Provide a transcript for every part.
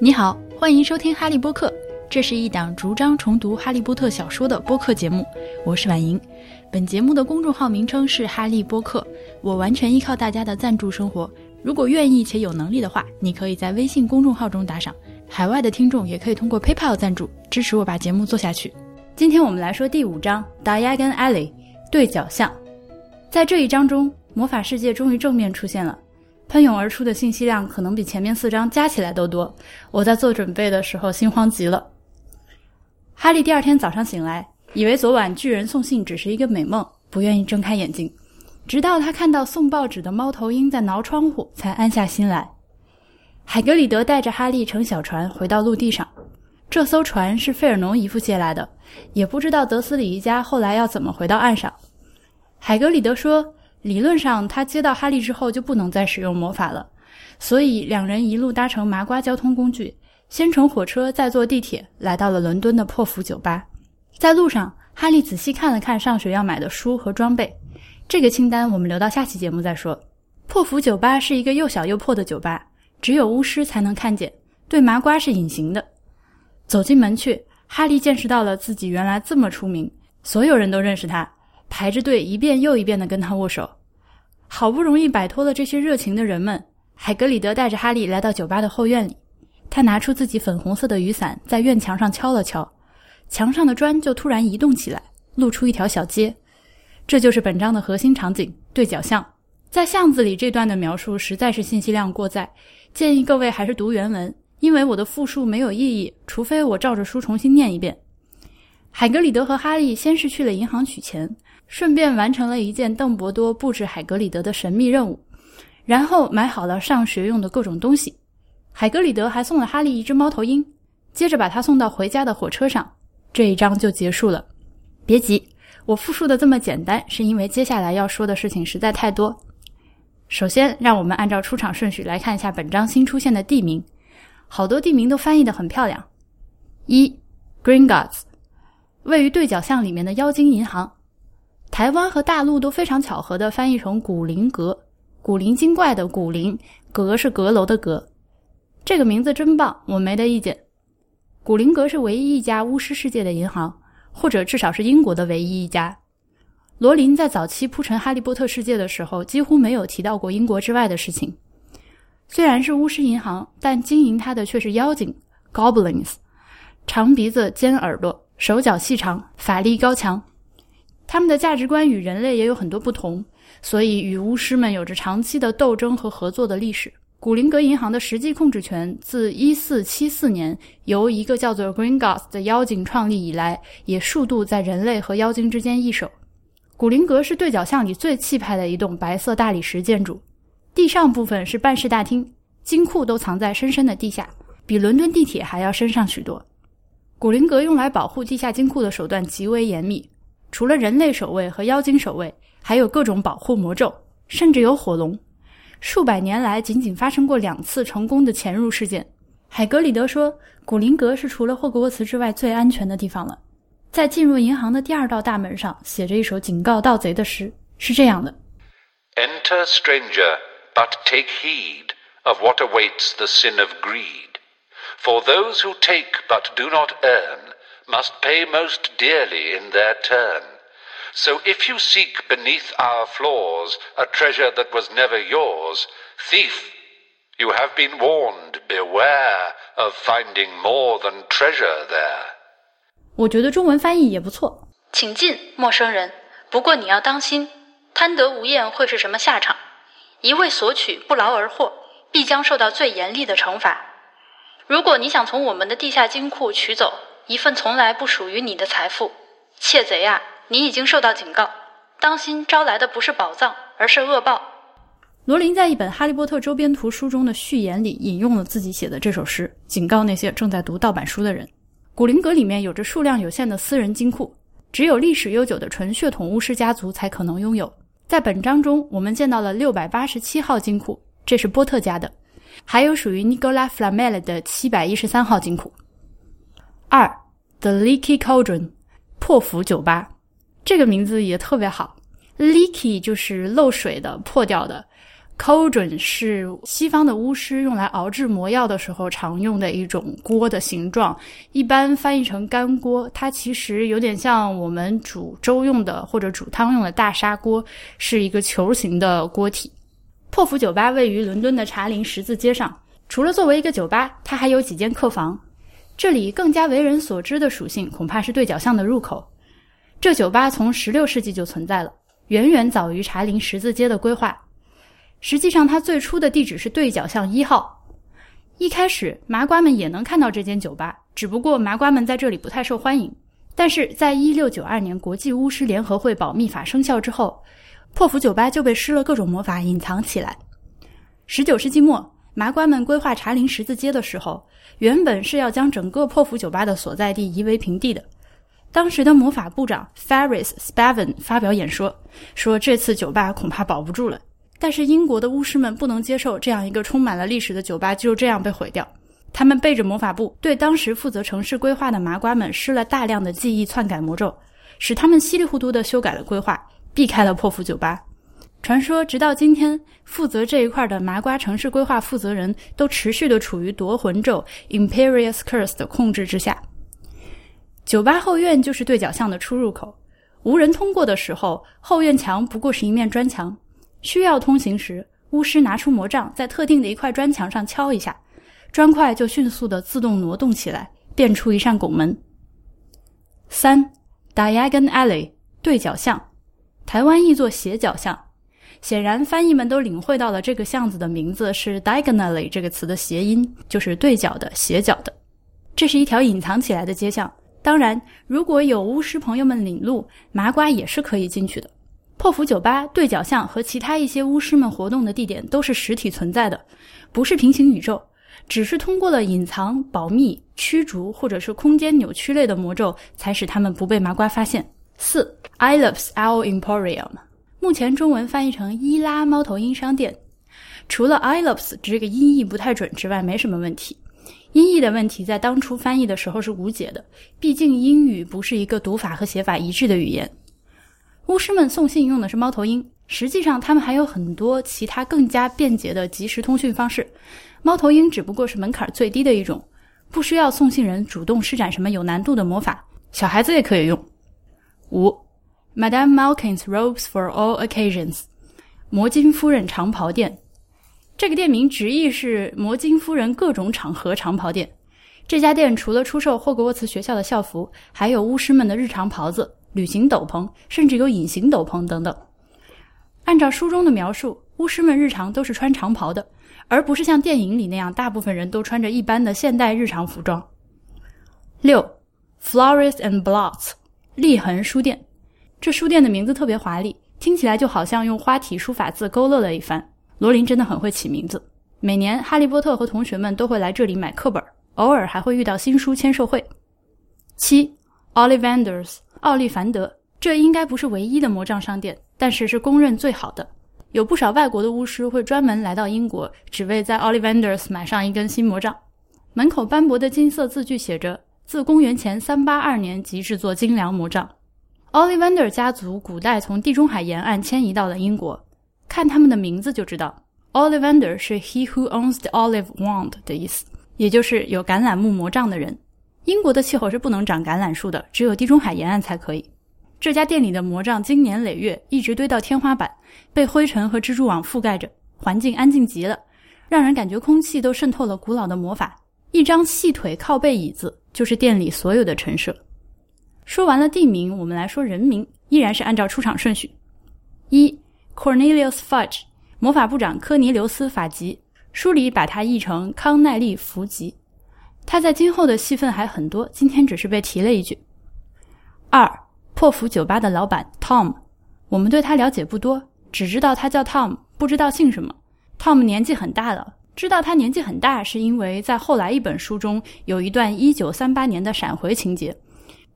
你好，欢迎收听哈利波特。这是一档逐章重读哈利波特小说的播客节目，我是婉莹。本节目的公众号名称是哈利波特，我完全依靠大家的赞助生活。如果愿意且有能力的话，你可以在微信公众号中打赏。海外的听众也可以通过 PayPal 赞助，支持我把节目做下去。今天我们来说第五章 Diagon Alley 对角巷。在这一章中，魔法世界终于正面出现了。喷涌而出的信息量可能比前面四章加起来都多。我在做准备的时候心慌极了。哈利第二天早上醒来，以为昨晚巨人送信只是一个美梦，不愿意睁开眼睛，直到他看到送报纸的猫头鹰在挠窗户，才安下心来。海格里德带着哈利乘小船回到陆地上，这艘船是费尔农姨父借来的，也不知道德斯里一家后来要怎么回到岸上。海格里德说。理论上，他接到哈利之后就不能再使用魔法了，所以两人一路搭乘麻瓜交通工具，先乘火车，再坐地铁，来到了伦敦的破釜酒吧。在路上，哈利仔细看了看上学要买的书和装备，这个清单我们留到下期节目再说。破釜酒吧是一个又小又破的酒吧，只有巫师才能看见，对麻瓜是隐形的。走进门去，哈利见识到了自己原来这么出名，所有人都认识他。排着队，一遍又一遍地跟他握手。好不容易摆脱了这些热情的人们，海格里德带着哈利来到酒吧的后院里。他拿出自己粉红色的雨伞，在院墙上敲了敲，墙上的砖就突然移动起来，露出一条小街。这就是本章的核心场景——对角巷。在巷子里这段的描述实在是信息量过载，建议各位还是读原文，因为我的复述没有意义，除非我照着书重新念一遍。海格里德和哈利先是去了银行取钱。顺便完成了一件邓伯多布置海格里德的神秘任务，然后买好了上学用的各种东西。海格里德还送了哈利一只猫头鹰，接着把他送到回家的火车上。这一章就结束了。别急，我复述的这么简单，是因为接下来要说的事情实在太多。首先，让我们按照出场顺序来看一下本章新出现的地名，好多地名都翻译的很漂亮。一，Green Guards，位于对角巷里面的妖精银行。台湾和大陆都非常巧合的翻译成“古灵阁”，古灵精怪的“古灵”，阁是阁楼的“阁”。这个名字真棒，我没得意见。古灵阁是唯一一家巫师世界的银行，或者至少是英国的唯一一家。罗琳在早期铺陈哈利波特世界的时候，几乎没有提到过英国之外的事情。虽然是巫师银行，但经营它的却是妖精 （Goblins），长鼻子、尖耳朵，手脚细长，法力高强。他们的价值观与人类也有很多不同，所以与巫师们有着长期的斗争和合作的历史。古灵阁银行的实际控制权自1474年由一个叫做 Green Guards 的妖精创立以来，也数度在人类和妖精之间易手。古灵阁是对角巷里最气派的一栋白色大理石建筑，地上部分是办事大厅，金库都藏在深深的地下，比伦敦地铁还要深上许多。古灵阁用来保护地下金库的手段极为严密。除了人类守卫和妖精守卫，还有各种保护魔咒，甚至有火龙。数百年来，仅仅发生过两次成功的潜入事件。海格里德说：“古灵阁是除了霍格沃茨之外最安全的地方了。”在进入银行的第二道大门上写着一首警告盗贼的诗，是这样的：“Enter, stranger, but take heed of what awaits the sin of greed. For those who take but do not earn.” must pay most dearly in their turn. So if you seek beneath our floors a treasure that was never yours, thief, you have been warned, beware of finding more than treasure there. 我觉得中文翻译也不错。请进，陌生人。不过你要当心，贪得无厌会是什么下场？一味索取，不劳而获，必将受到最严厉的惩罚。 如果你想从我们的地下金库取走一份从来不属于你的财富，窃贼啊！你已经受到警告，当心招来的不是宝藏，而是恶报。罗琳在一本《哈利波特》周边图书中的序言里引用了自己写的这首诗，警告那些正在读盗版书的人。古灵阁里面有着数量有限的私人金库，只有历史悠久的纯血统巫师家族才可能拥有。在本章中，我们见到了六百八十七号金库，这是波特家的，还有属于尼古拉·弗拉梅勒的七百一十三号金库。二，The Leaky Cauldron，破釜酒吧，这个名字也特别好。Leaky 就是漏水的、破掉的 cauldron 是西方的巫师用来熬制魔药的时候常用的一种锅的形状，一般翻译成干锅。它其实有点像我们煮粥用的或者煮汤用的大砂锅，是一个球形的锅体。破釜酒吧位于伦敦的查林十字街上，除了作为一个酒吧，它还有几间客房。这里更加为人所知的属性，恐怕是对角巷的入口。这酒吧从16世纪就存在了，远远早于查林十字街的规划。实际上，它最初的地址是对角巷一号。一开始，麻瓜们也能看到这间酒吧，只不过麻瓜们在这里不太受欢迎。但是在一六九二年国际巫师联合会保密法生效之后，破釜酒吧就被施了各种魔法隐藏起来。十九世纪末，麻瓜们规划茶林十字街的时候，原本是要将整个破釜酒吧的所在地夷为平地的。当时的魔法部长 Ferris Spavin 发表演说，说这次酒吧恐怕保不住了。但是英国的巫师们不能接受这样一个充满了历史的酒吧就这样被毁掉。他们背着魔法部，对当时负责城市规划的麻瓜们施了大量的记忆篡改魔咒，使他们稀里糊涂地修改了规划，避开了破釜酒吧。传说直到今天，负责这一块的麻瓜城市规划负责人都持续的处于夺魂咒 （Imperious Curse） 的控制之下。酒吧后院就是对角巷的出入口，无人通过的时候，后院墙不过是一面砖墙。需要通行时，巫师拿出魔杖，在特定的一块砖墙上敲一下，砖块就迅速的自动挪动起来，变出一扇拱门。三，Diagon Alley 对角巷，台湾译作斜角巷。显然，翻译们都领会到了这个巷子的名字是 diagonally 这个词的谐音，就是对角的、斜角的。这是一条隐藏起来的街巷。当然，如果有巫师朋友们领路，麻瓜也是可以进去的。破釜酒吧、对角巷和其他一些巫师们活动的地点都是实体存在的，不是平行宇宙，只是通过了隐藏、保密、驱逐或者是空间扭曲类的魔咒，才使他们不被麻瓜发现。四，Ilops Owl Emporium，目前中文翻译成伊拉猫头鹰商店。除了 Ilops 这个音译不太准之外，没什么问题。音译的问题在当初翻译的时候是无解的，毕竟英语不是一个读法和写法一致的语言。巫师们送信用的是猫头鹰，实际上他们还有很多其他更加便捷的即时通讯方式。猫头鹰只不过是门槛最低的一种，不需要送信人主动施展什么有难度的魔法，小孩子也可以用。五，Madame Malkin's Robes for All Occasions，魔金夫人长袍店。这个店名直译是魔金夫人各种场合长袍店。这家店除了出售霍格沃茨学校的校服，还有巫师们的日常袍子。旅行斗篷，甚至有隐形斗篷等等。按照书中的描述，巫师们日常都是穿长袍的，而不是像电影里那样，大部分人都穿着一般的现代日常服装。六，Flores and Blots，立恒书店。这书店的名字特别华丽，听起来就好像用花体书法字勾勒了一番。罗琳真的很会起名字。每年，哈利波特和同学们都会来这里买课本，偶尔还会遇到新书签售会。七，Ollivanders。奥利凡德，这应该不是唯一的魔杖商店，但是是公认最好的。有不少外国的巫师会专门来到英国，只为在 Ollivanders 买上一根新魔杖。门口斑驳的金色字句写着：“自公元前三八二年即制作精良魔杖。” Ollivander 家族古代从地中海沿岸迁移到了英国，看他们的名字就知道，Ollivander 是 He who owns the olive wand 的意思，也就是有橄榄木魔杖的人。英国的气候是不能长橄榄树的，只有地中海沿岸才可以。这家店里的魔杖经年累月，一直堆到天花板，被灰尘和蜘蛛网覆盖着，环境安静极了，让人感觉空气都渗透了古老的魔法。一张细腿靠背椅子就是店里所有的陈设。说完了地名，我们来说人名，依然是按照出场顺序：一，Cornelius Fudge，魔法部长科尼留斯·法吉，书里把他译成康奈利·福吉。他在今后的戏份还很多，今天只是被提了一句。二破釜酒吧的老板 Tom，我们对他了解不多，只知道他叫 Tom，不知道姓什么。Tom 年纪很大了，知道他年纪很大是因为在后来一本书中有一段1938年的闪回情节，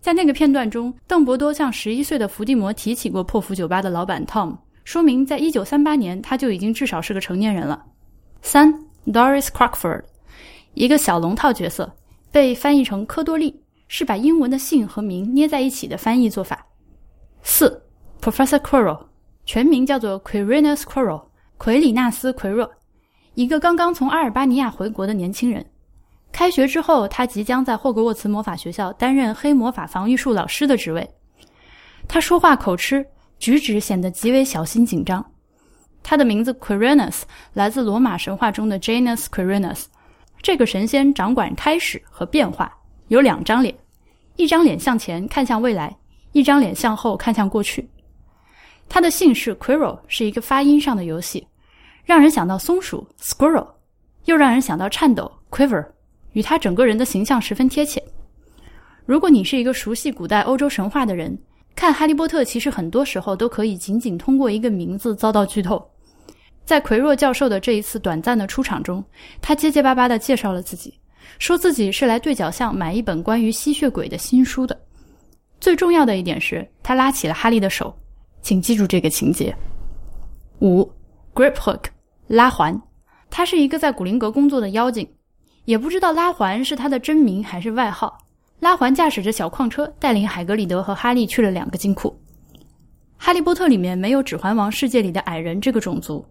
在那个片段中，邓伯多向11岁的伏地魔提起过破釜酒吧的老板 Tom，说明在1938年他就已经至少是个成年人了。三 Doris Crockford。一个小龙套角色被翻译成科多利，是把英文的姓和名捏在一起的翻译做法。四，Professor Quirrell，全名叫做 Quirinus Quirrell，奎里纳斯·奎若，一个刚刚从阿尔巴尼亚回国的年轻人。开学之后，他即将在霍格沃茨魔法学校担任黑魔法防御术老师的职位。他说话口吃，举止显得极为小心紧张。他的名字 Quirinus 来自罗马神话中的 Janus Quirinus，这个神仙掌管开始和变化，有两张脸，一张脸向前看向未来，一张脸向后看向过去。他的姓氏 Quirrel 是一个发音上的游戏，让人想到松鼠 Squirrel，又让人想到颤抖 Quiver。与他整个人的形象十分贴切。如果你是一个熟悉古代欧洲神话的人，看《哈利波特》其实很多时候都可以仅仅通过一个名字遭到剧透。在奎若教授的这一次短暂的出场中，他结结巴巴地介绍了自己，说自己是来对角巷买一本关于吸血鬼的新书的。最重要的一点是他拉起了哈利的手，请记住这个情节。五，Grip Hook，拉环，他是一个在古灵阁工作的妖精。也不知道拉环是他的真名还是外号。拉环驾驶着小矿车，带领海格里德和哈利去了两个金库。哈利波特里面没有指环王世界里的矮人这个种族。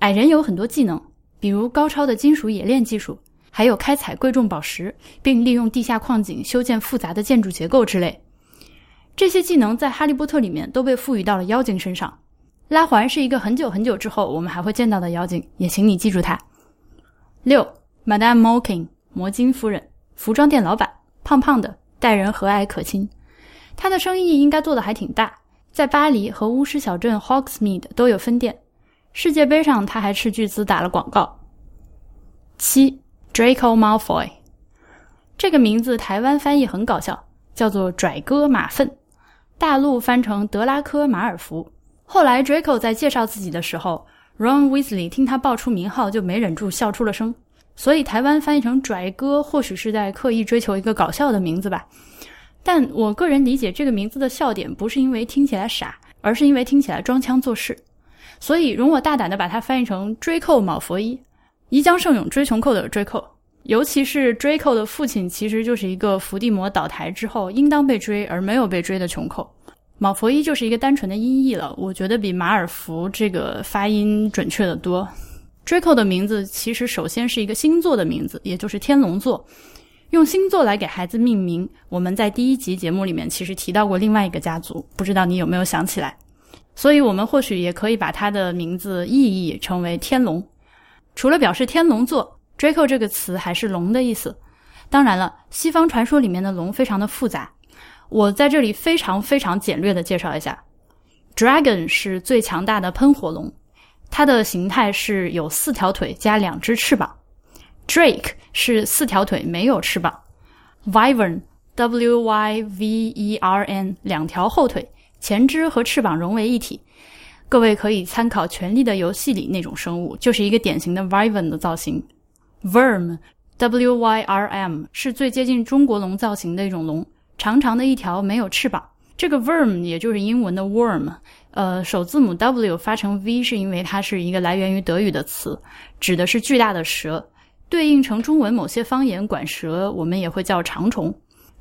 矮人有很多技能，比如高超的金属冶炼技术，还有开采贵重宝石，并利用地下矿井修建复杂的建筑结构之类。这些技能在哈利波特里面都被赋予到了妖精身上。拉环是一个很久很久之后我们还会见到的妖精，也请你记住它。六。Madame Mokin，摩金夫人，服装店老板，胖胖的，待人和蔼可亲。他的生意应该做的还挺大，在巴黎和巫师小镇 Hogsmeade 都有分店。世界杯上他还斥巨资打了广告。七，Draco Malfoy，这个名字台湾翻译很搞笑，叫做拽哥马粪，大陆翻成德拉科马尔福。后来 Draco 在介绍自己的时候，Ron Weasley 听他报出名号就没忍住笑出了声。所以台湾翻译成拽哥，或许是在刻意追求一个搞笑的名字吧。但我个人理解，这个名字的笑点不是因为听起来傻，而是因为听起来装腔作势。所以容我大胆的把它翻译成追寇卯佛一，宜将胜勇追穷寇的追寇。尤其是追寇的父亲，其实就是一个伏地魔倒台之后应当被追而没有被追的穷寇。卯佛一就是一个单纯的音译了，我觉得比马尔福这个发音准确的多。Draco 的名字其实首先是一个星座的名字，也就是天龙座。用星座来给孩子命名，我们在第一集节目里面其实提到过另外一个家族，不知道你有没有想起来？所以我们或许也可以把它的名字意译成为天龙。除了表示天龙座，Draco 这个词还是龙的意思。当然了，西方传说里面的龙非常的复杂，我在这里非常非常简略的介绍一下：Dragon 是最强大的喷火龙。它的形态是有四条腿加两只翅膀，Drake 是四条腿没有翅膀，Wyvern W Y V E R N 两条后腿，前肢和翅膀融为一体。各位可以参考《权力的游戏》里那种生物，就是一个典型的 Wyvern 的造型。Worm W Y R M 是最接近中国龙造型的一种龙，长长的一条，没有翅膀。这个 worm 也就是英文的 worm，呃，首字母 W 发成 V 是因为它是一个来源于德语的词，指的是巨大的蛇，对应成中文某些方言管蛇，我们也会叫长虫。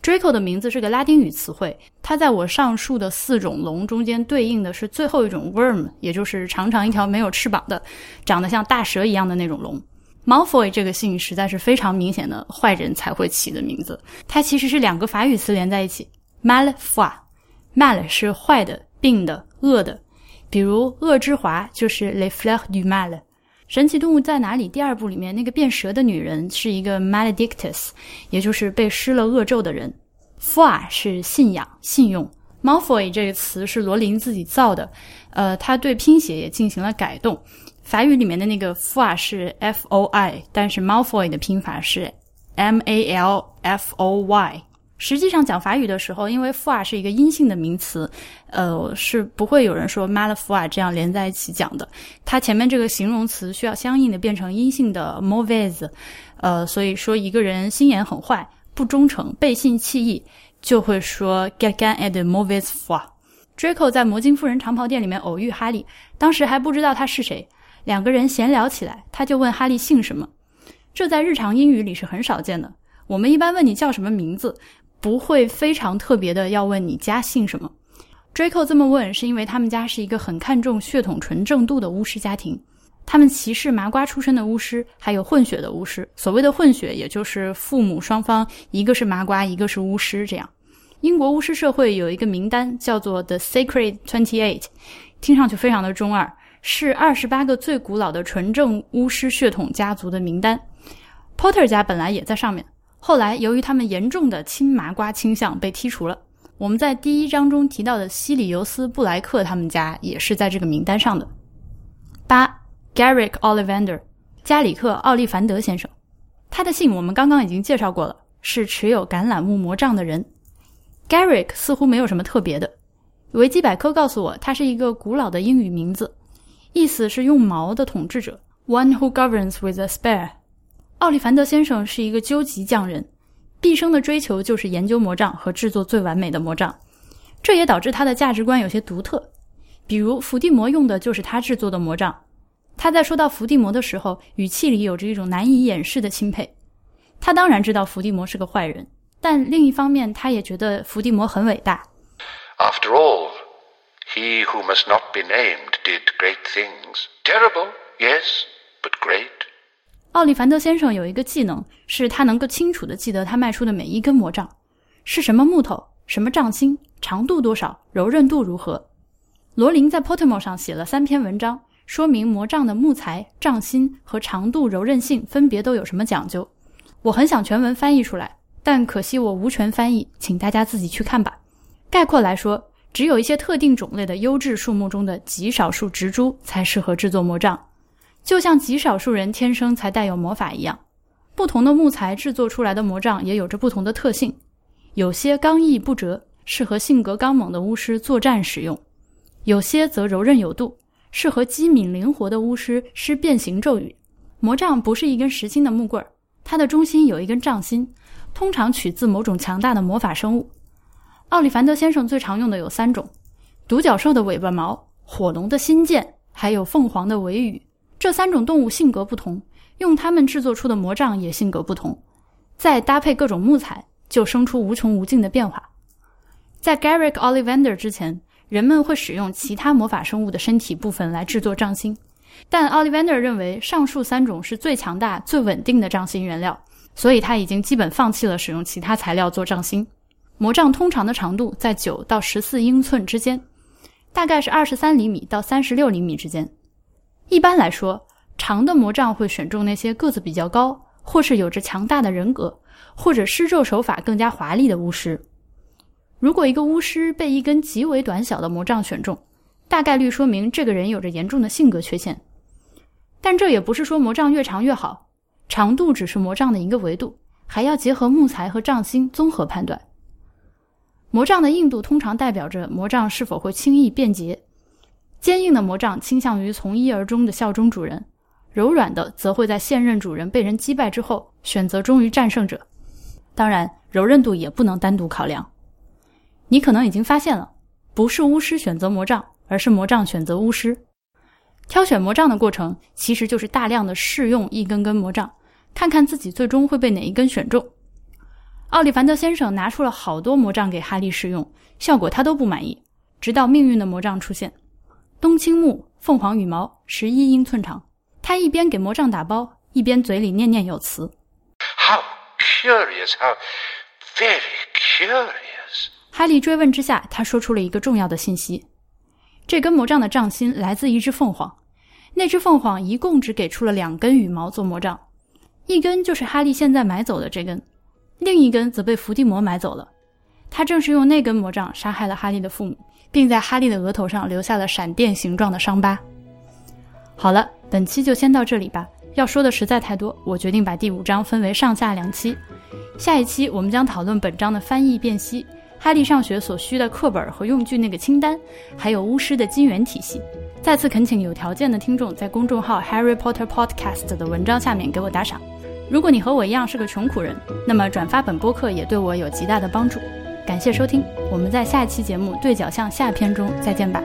Draco 的名字是个拉丁语词汇，它在我上述的四种龙中间对应的是最后一种 worm，也就是长长一条没有翅膀的，长得像大蛇一样的那种龙。Malfoy 这个姓实在是非常明显的坏人才会起的名字，它其实是两个法语词连在一起，Malfoy。mal 是坏的、病的、恶的，比如恶之华就是 le fleur du mal。神奇动物在哪里？第二部里面那个变蛇的女人是一个 maledictus，也就是被施了恶咒的人。foi 是信仰、信用。Malfoy 这个词是罗琳自己造的，呃，他对拼写也进行了改动。法语里面的那个 f o 是 f o i，但是 Malfoy 的拼法是 m a l f o y。实际上讲法语的时候，因为 f o 是一个阴性的名词，呃，是不会有人说 m a l f o 这样连在一起讲的。它前面这个形容词需要相应的变成阴性的 m o v a i s 呃，所以说一个人心眼很坏、不忠诚、背信弃义，就会说 quelqu'un at m o v a i s foi。Draco 在魔晶夫人长袍店里面偶遇哈利，当时还不知道他是谁，两个人闲聊起来，他就问哈利姓什么，这在日常英语里是很少见的。我们一般问你叫什么名字。不会非常特别的要问你家姓什么。Draco 这么问是因为他们家是一个很看重血统纯正度的巫师家庭。他们歧视麻瓜出身的巫师，还有混血的巫师。所谓的混血，也就是父母双方一个是麻瓜，一个是巫师。这样，英国巫师社会有一个名单，叫做 The Sacred Twenty Eight，听上去非常的中二，是二十八个最古老的纯正巫师血统家族的名单。Potter 家本来也在上面，后来由于他们严重的亲麻瓜倾向被剔除了。我们在第一章中提到的西里尤斯·布莱克他们家也是在这个名单上的。八。Garrick Ollivander，加里克·奥利凡德先生，他的姓我们刚刚已经介绍过了，是持有橄榄木魔杖的人。Garrick 似乎没有什么特别的。维基百科告诉我，他是一个古老的英语名字，意思是用矛的统治者，One who governs with a spear。奥利凡德先生是一个究极匠人，毕生的追求就是研究魔杖和制作最完美的魔杖，这也导致他的价值观有些独特。比如伏地魔用的就是他制作的魔杖。他在说到伏地魔的时候，语气里有着一种难以掩饰的钦佩。他当然知道伏地魔是个坏人，但另一方面，他也觉得伏地魔很伟大。After all, he who must not be named did great things. Terrible, yes, but great. 奥利凡德先生有一个技能，是他能够清楚地记得他卖出的每一根魔杖是什么木头、什么杖芯、长度多少、柔韧度如何。罗琳在 Potomo 上写了三篇文章。说明魔杖的木材、杖芯和长度、柔韧性分别都有什么讲究。我很想全文翻译出来，但可惜我无权翻译，请大家自己去看吧。概括来说，只有一些特定种类的优质树木中的极少数植株才适合制作魔杖，就像极少数人天生才带有魔法一样。不同的木材制作出来的魔杖也有着不同的特性，有些刚毅不折，适合性格刚猛的巫师作战使用；有些则柔韧有度。适合机敏灵活的巫师施变形咒语。魔杖不是一根实心的木棍儿，它的中心有一根杖芯，通常取自某种强大的魔法生物。奥利凡德先生最常用的有三种：独角兽的尾巴毛、火龙的心剑，还有凤凰的尾羽。这三种动物性格不同，用它们制作出的魔杖也性格不同。再搭配各种木材，就生出无穷无尽的变化。在 Garrick Ollivander 之前。人们会使用其他魔法生物的身体部分来制作杖芯，但奥利 n d e r 认为上述三种是最强大、最稳定的杖芯原料，所以他已经基本放弃了使用其他材料做杖芯。魔杖通常的长度在九到十四英寸之间，大概是二十三厘米到三十六厘米之间。一般来说，长的魔杖会选中那些个子比较高，或是有着强大的人格，或者施咒手法更加华丽的巫师。如果一个巫师被一根极为短小的魔杖选中，大概率说明这个人有着严重的性格缺陷。但这也不是说魔杖越长越好，长度只是魔杖的一个维度，还要结合木材和杖芯综合判断。魔杖的硬度通常代表着魔杖是否会轻易变节，坚硬的魔杖倾向于从一而终的效忠主人，柔软的则会在现任主人被人击败之后选择忠于战胜者。当然，柔韧度也不能单独考量。你可能已经发现了，不是巫师选择魔杖，而是魔杖选择巫师。挑选魔杖的过程，其实就是大量的试用一根根魔杖，看看自己最终会被哪一根选中。奥利凡德先生拿出了好多魔杖给哈利试用，效果他都不满意。直到命运的魔杖出现，冬青木，凤凰羽毛，十一英寸长。他一边给魔杖打包，一边嘴里念念有词：“How curious! How very curious!” 哈利追问之下，他说出了一个重要的信息：这根魔杖的杖芯来自一只凤凰。那只凤凰一共只给出了两根羽毛做魔杖，一根就是哈利现在买走的这根，另一根则被伏地魔买走了。他正是用那根魔杖杀害了哈利的父母，并在哈利的额头上留下了闪电形状的伤疤。好了，本期就先到这里吧。要说的实在太多，我决定把第五章分为上下两期。下一期我们将讨论本章的翻译辨析。哈利上学所需的课本和用具那个清单，还有巫师的金元体系。再次恳请有条件的听众在公众号 Harry Potter Podcast 的文章下面给我打赏。如果你和我一样是个穷苦人，那么转发本播客也对我有极大的帮助。感谢收听，我们在下期节目对角巷下篇中再见吧。